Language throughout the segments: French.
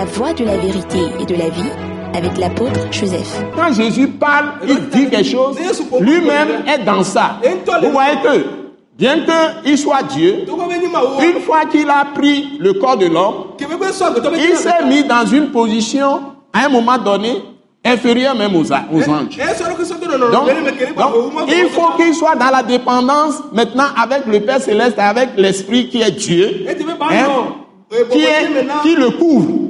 La voie de la vérité et de la vie avec l'apôtre Joseph. Quand Jésus parle, il dit quelque chose, lui-même est dans ça. Vous voyez que, bien qu'il soit Dieu, une fois qu'il a pris le corps de l'homme, il s'est mis dans une position, à un moment donné, inférieure même aux, anges. Donc, donc, il faut qu'il soit dans la dépendance maintenant avec le Père Céleste, avec l'Esprit qui est Dieu, hein, qui, est, qui le couvre.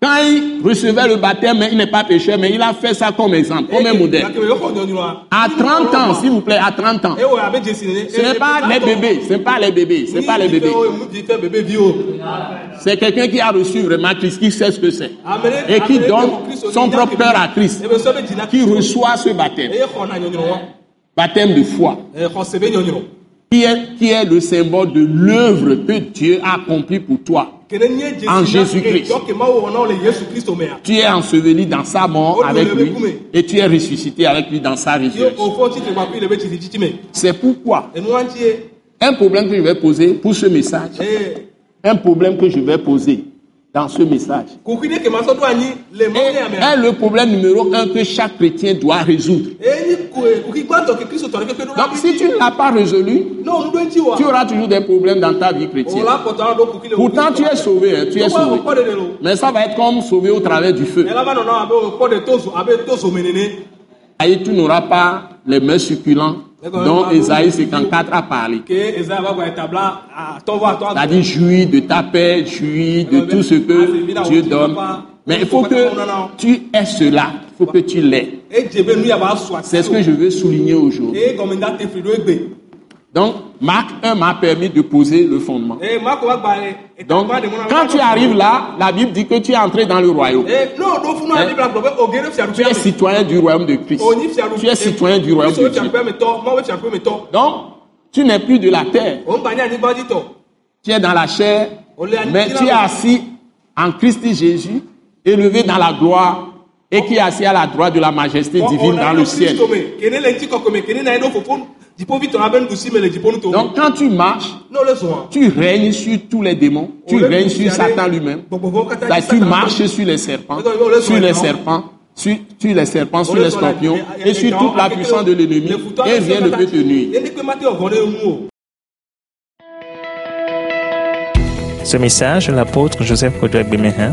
Quand il recevait le baptême, mais il n'est pas pécheur, mais il a fait ça comme exemple, comme un modèle. À 30 ans, s'il vous plaît, à 30 ans. Ce n'est pas les bébés, ce n'est pas les bébés, ce n'est pas les bébés. C'est quelqu'un qui a reçu vraiment Christ, qui sait ce que c'est. Et qui donne son propre cœur à Christ, qui reçoit ce baptême. Baptême de foi, qui est, qui est le symbole de l'œuvre que Dieu a accomplie pour toi. En Jésus-Christ. Tu es enseveli dans sa mort avec lui et tu es ressuscité avec lui dans sa résurrection. C'est pourquoi un problème que je vais poser pour ce message, un problème que je vais poser dans ce message, est, est le problème numéro un que chaque chrétien doit résoudre. Donc si tu ne l'as pas résolu, tu auras toujours des problèmes dans ta vie chrétienne. Pourtant tu es sauvé, hein, tu es sauvé. Mais ça va être comme sauvé au travers du feu. Et tu n'auras pas les mains succulents dont Esaïe 54 a parlé. C'est-à-dire jouir de ta paix, jouir de tout ce que Dieu donne. Mais il faut que tu aies cela, faut que tu l'aies. C'est ce que je veux souligner aujourd'hui. Donc, Marc 1 m'a permis de poser le fondement. Donc, quand tu arrives là, la Bible dit que tu es entré dans le royaume. Tu es citoyen du royaume de Christ. Tu es citoyen du royaume de Dieu. Donc, tu n'es plus de la terre. Tu es dans la chair, mais tu es assis en Christ Jésus, élevé dans la gloire, et qui est assis à la droite de la majesté divine dans le ciel. Donc quand tu marches, tu règnes sur tous les démons, tu règnes sur Satan lui-même. Tu marches sur les serpents, sur les serpents, sur, sur les serpents, sur les scorpions et sur toute la puissance de l'ennemi et rien ne peut te nuire. Ce message l'apôtre Joseph Kodouak Bemehin